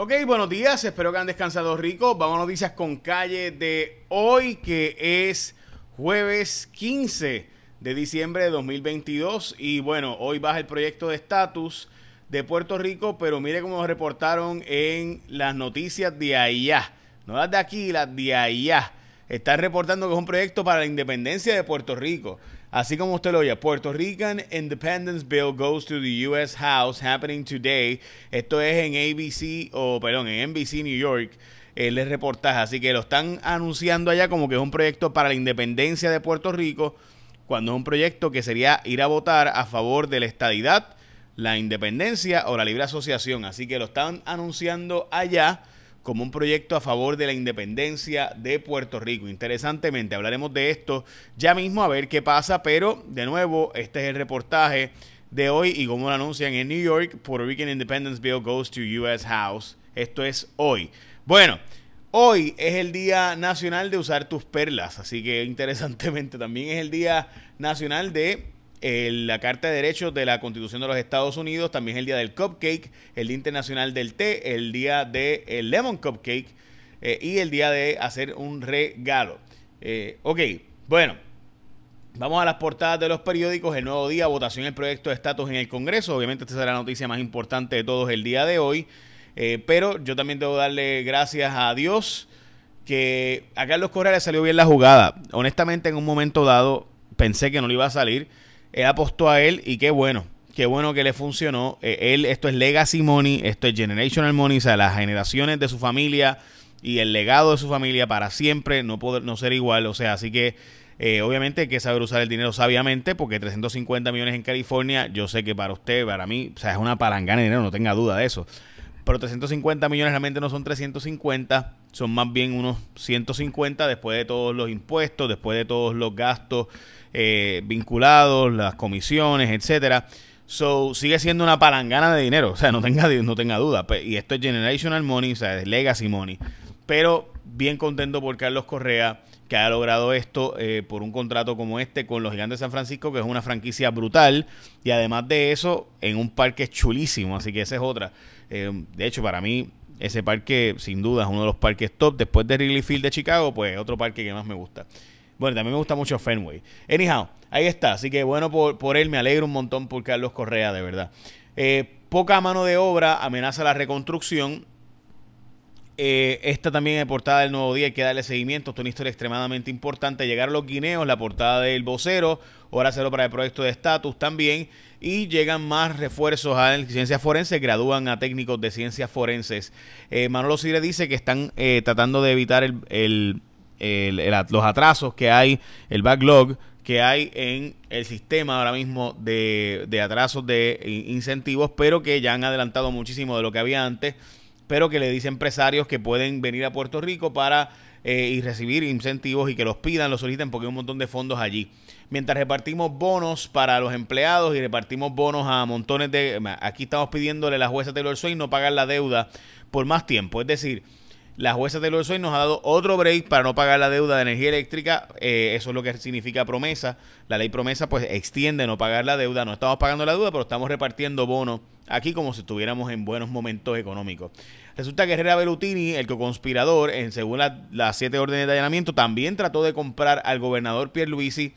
Ok, buenos días, espero que han descansado rico. Vamos a noticias con calle de hoy, que es jueves 15 de diciembre de 2022. Y bueno, hoy baja el proyecto de estatus de Puerto Rico, pero mire cómo nos reportaron en las noticias de allá. No las de aquí, las de allá. Están reportando que es un proyecto para la independencia de Puerto Rico. Así como usted lo oye, Puerto Rican Independence Bill goes to the U.S. House happening today. Esto es en ABC, o perdón, en NBC New York. El reportaje. Así que lo están anunciando allá como que es un proyecto para la independencia de Puerto Rico, cuando es un proyecto que sería ir a votar a favor de la estadidad, la independencia o la libre asociación. Así que lo están anunciando allá como un proyecto a favor de la independencia de Puerto Rico. Interesantemente, hablaremos de esto ya mismo a ver qué pasa, pero de nuevo, este es el reportaje de hoy y como lo anuncian en New York, Puerto Rican Independence Bill goes to US House. Esto es hoy. Bueno, hoy es el Día Nacional de usar tus perlas, así que interesantemente también es el Día Nacional de la Carta de Derechos de la Constitución de los Estados Unidos, también es el día del cupcake, el Día Internacional del Té, el día del de Lemon Cupcake eh, y el día de hacer un regalo. Eh, ok, bueno, vamos a las portadas de los periódicos. El nuevo día, votación del proyecto de estatus en el Congreso. Obviamente esta será la noticia más importante de todos el día de hoy. Eh, pero yo también debo darle gracias a Dios que a Carlos Correa le salió bien la jugada. Honestamente, en un momento dado pensé que no le iba a salir él apostó a él y qué bueno, qué bueno que le funcionó. Eh, él, esto es legacy money, esto es generational money, o sea, las generaciones de su familia y el legado de su familia para siempre no poder no ser igual, o sea, así que eh, obviamente hay que saber usar el dinero sabiamente porque 350 millones en California, yo sé que para usted, para mí, o sea, es una palangana de dinero, no tenga duda de eso. Pero 350 millones realmente no son 350, son más bien unos 150 después de todos los impuestos, después de todos los gastos eh, vinculados, las comisiones, etcétera. So, sigue siendo una palangana de dinero, o sea, no tenga, no tenga duda. Y esto es generational money, o sea, es legacy money. Pero bien contento por Carlos Correa, que ha logrado esto eh, por un contrato como este con los Gigantes de San Francisco, que es una franquicia brutal. Y además de eso, en un parque chulísimo, así que esa es otra. Eh, de hecho, para mí, ese parque, sin duda, es uno de los parques top. Después de Wrigley Field de Chicago, pues otro parque que más me gusta. Bueno, también me gusta mucho Fenway. Anyhow, ahí está. Así que bueno por, por él, me alegro un montón por Carlos Correa, de verdad. Eh, poca mano de obra amenaza la reconstrucción. Eh, esta también es portada del Nuevo Día, hay que darle seguimiento. Esto es una historia extremadamente importante. Llegaron los guineos, la portada del vocero, hora cero para el proyecto de estatus también. Y llegan más refuerzos a ciencias forenses, gradúan a técnicos de ciencias forenses. Eh, Manolo Sire dice que están eh, tratando de evitar el los atrasos que hay, el backlog que hay en el sistema ahora mismo de, de atrasos de incentivos, pero que ya han adelantado muchísimo de lo que había antes, pero que le dicen empresarios que pueden venir a Puerto Rico para eh, y recibir incentivos y que los pidan, los soliciten porque hay un montón de fondos allí. Mientras repartimos bonos para los empleados y repartimos bonos a montones de... Aquí estamos pidiéndole a la jueza Taylor Swift no pagar la deuda por más tiempo. Es decir, la jueza de Swift nos ha dado otro break para no pagar la deuda de energía eléctrica. Eh, eso es lo que significa promesa. La ley promesa pues extiende no pagar la deuda. No estamos pagando la deuda, pero estamos repartiendo bonos aquí como si estuviéramos en buenos momentos económicos. Resulta que Herrera Belutini, el co-conspirador, en según las siete órdenes de allanamiento, también trató de comprar al gobernador Pierluisi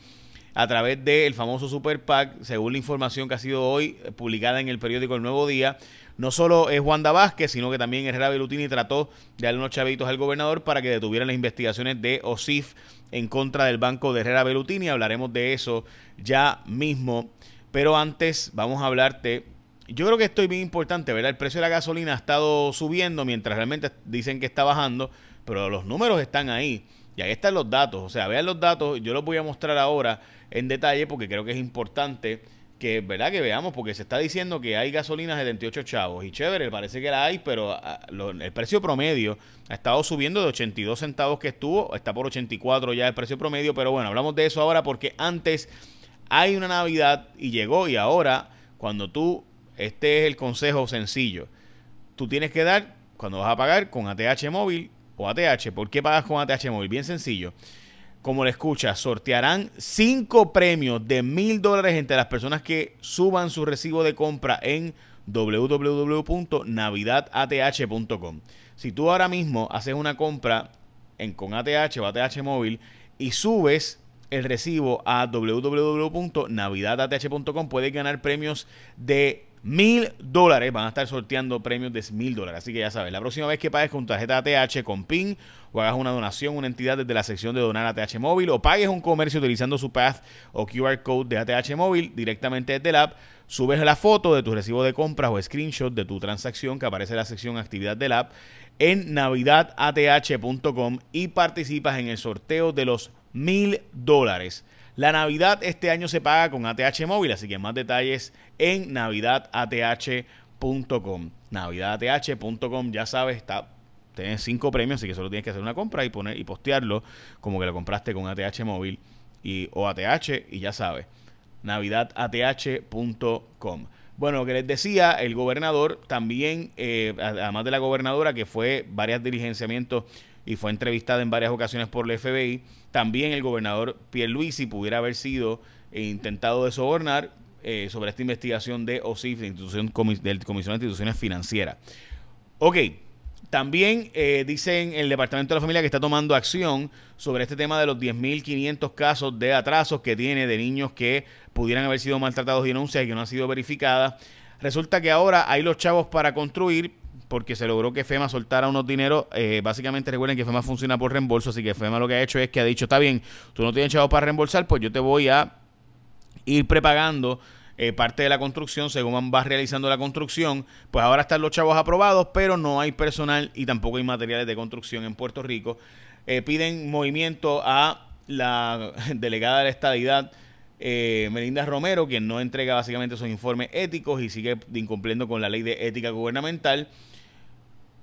a través del famoso Super PAC, según la información que ha sido hoy publicada en el periódico El Nuevo Día. No solo es Wanda Vázquez, sino que también Herrera Belutini trató de darle unos chavitos al gobernador para que detuvieran las investigaciones de OSIF en contra del banco de Herrera Belutini. Hablaremos de eso ya mismo. Pero antes vamos a hablarte. Yo creo que esto es bien importante, ¿verdad? El precio de la gasolina ha estado subiendo mientras realmente dicen que está bajando, pero los números están ahí. Y ahí están los datos. O sea, vean los datos. Yo los voy a mostrar ahora en detalle porque creo que es importante que, ¿verdad? que veamos, porque se está diciendo que hay gasolinas de 78 chavos. Y chévere, parece que la hay, pero ah, el precio promedio ha estado subiendo de 82 centavos que estuvo, está por 84 ya el precio promedio, pero bueno, hablamos de eso ahora porque antes hay una Navidad y llegó y ahora, cuando tú, este es el consejo sencillo, tú tienes que dar, cuando vas a pagar con ATH móvil o ATH, ¿por qué pagas con ATH móvil? Bien sencillo como le escucha, sortearán cinco premios de mil dólares entre las personas que suban su recibo de compra en www.navidadath.com. Si tú ahora mismo haces una compra en, con ATH o ATH móvil y subes el recibo a www.navidadath.com, puedes ganar premios de mil dólares. Van a estar sorteando premios de mil dólares. Así que ya sabes, la próxima vez que pagues con tarjeta ATH con PIN o hagas una donación a una entidad desde la sección de donar ATH móvil o pagues un comercio utilizando su Path o QR code de ATH móvil directamente desde el app, subes la foto de tu recibo de compras o screenshot de tu transacción que aparece en la sección actividad del app en navidadath.com y participas en el sorteo de los mil dólares. La Navidad este año se paga con ATH móvil, así que más detalles en navidadath.com. Navidadath.com, ya sabes, está tienes cinco premios, así que solo tienes que hacer una compra y poner y postearlo como que lo compraste con ATH móvil y, o ATH y ya sabes, navidadath.com. Bueno, lo que les decía, el gobernador también, eh, además de la gobernadora que fue varios diligenciamientos y fue entrevistada en varias ocasiones por el FBI. También el gobernador Pierluisi pudiera haber sido intentado de sobornar eh, sobre esta investigación de OSIF, de institución, del Comisión de Instituciones Financieras. Ok, también eh, dicen el Departamento de la Familia que está tomando acción sobre este tema de los 10.500 casos de atrasos que tiene de niños que pudieran haber sido maltratados y denuncias y que no han sido verificadas. Resulta que ahora hay los chavos para construir, porque se logró que FEMA soltara unos dineros. Eh, básicamente recuerden que FEMA funciona por reembolso, así que FEMA lo que ha hecho es que ha dicho, está bien, tú no tienes chavos para reembolsar, pues yo te voy a ir prepagando eh, parte de la construcción según vas realizando la construcción. Pues ahora están los chavos aprobados, pero no hay personal y tampoco hay materiales de construcción en Puerto Rico. Eh, piden movimiento a la delegada de la estadidad. Melinda Romero, quien no entrega básicamente sus informes éticos y sigue incumpliendo con la ley de ética gubernamental.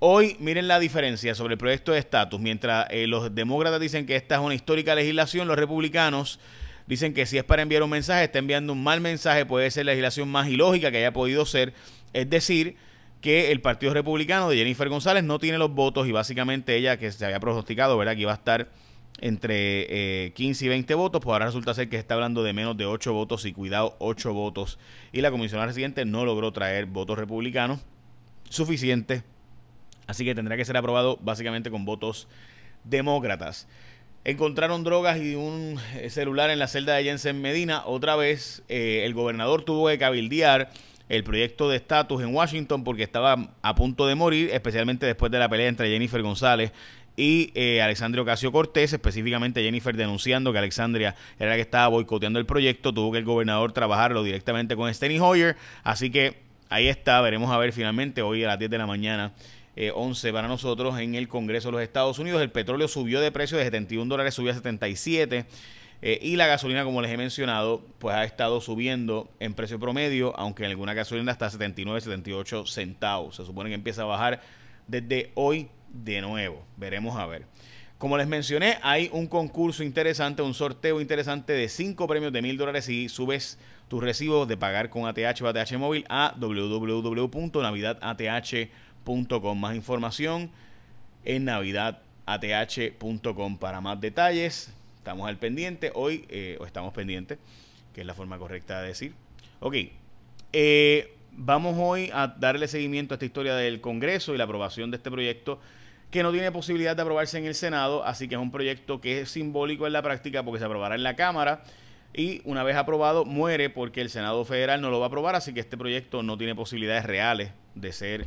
Hoy, miren la diferencia sobre el proyecto de estatus. Mientras eh, los demócratas dicen que esta es una histórica legislación, los republicanos dicen que si es para enviar un mensaje, está enviando un mal mensaje, puede ser la legislación más ilógica que haya podido ser. Es decir, que el Partido Republicano de Jennifer González no tiene los votos y básicamente ella que se había pronosticado, ¿verdad? Que iba a estar entre 15 eh, y 20 votos, pues ahora resulta ser que está hablando de menos de 8 votos y cuidado, 8 votos. Y la comisionada residente no logró traer votos republicanos suficientes Así que tendrá que ser aprobado básicamente con votos demócratas. Encontraron drogas y un eh, celular en la celda de Jensen Medina. Otra vez eh, el gobernador tuvo que cabildear el proyecto de estatus en Washington porque estaba a punto de morir, especialmente después de la pelea entre Jennifer González y eh, Alexandria Ocasio Cortés, específicamente Jennifer denunciando que Alexandria era la que estaba boicoteando el proyecto, tuvo que el gobernador trabajarlo directamente con Steny Hoyer, así que ahí está, veremos a ver finalmente hoy a las 10 de la mañana 11 eh, para nosotros en el Congreso de los Estados Unidos. El petróleo subió de precio de 71 dólares, subió a 77. Eh, y la gasolina, como les he mencionado, pues ha estado subiendo en precio promedio, aunque en alguna gasolina hasta 79, 78 centavos. Se supone que empieza a bajar desde hoy de nuevo. Veremos a ver. Como les mencioné, hay un concurso interesante, un sorteo interesante de 5 premios de mil dólares si subes tus recibos de pagar con ATH o ATH móvil a www.navidadath.com con Más información en navidadath.com para más detalles. Estamos al pendiente hoy, eh, o estamos pendientes, que es la forma correcta de decir. Ok, eh, vamos hoy a darle seguimiento a esta historia del Congreso y la aprobación de este proyecto que no tiene posibilidad de aprobarse en el Senado, así que es un proyecto que es simbólico en la práctica porque se aprobará en la Cámara y una vez aprobado muere porque el Senado federal no lo va a aprobar, así que este proyecto no tiene posibilidades reales de ser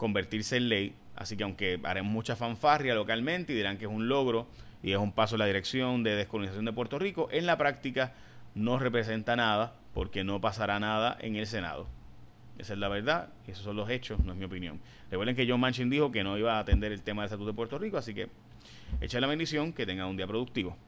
convertirse en ley. Así que aunque haremos mucha fanfarria localmente y dirán que es un logro y es un paso en la dirección de descolonización de Puerto Rico, en la práctica no representa nada porque no pasará nada en el Senado. Esa es la verdad y esos son los hechos, no es mi opinión. Recuerden que John Manchin dijo que no iba a atender el tema del Estatuto de Puerto Rico, así que echa la bendición, que tenga un día productivo.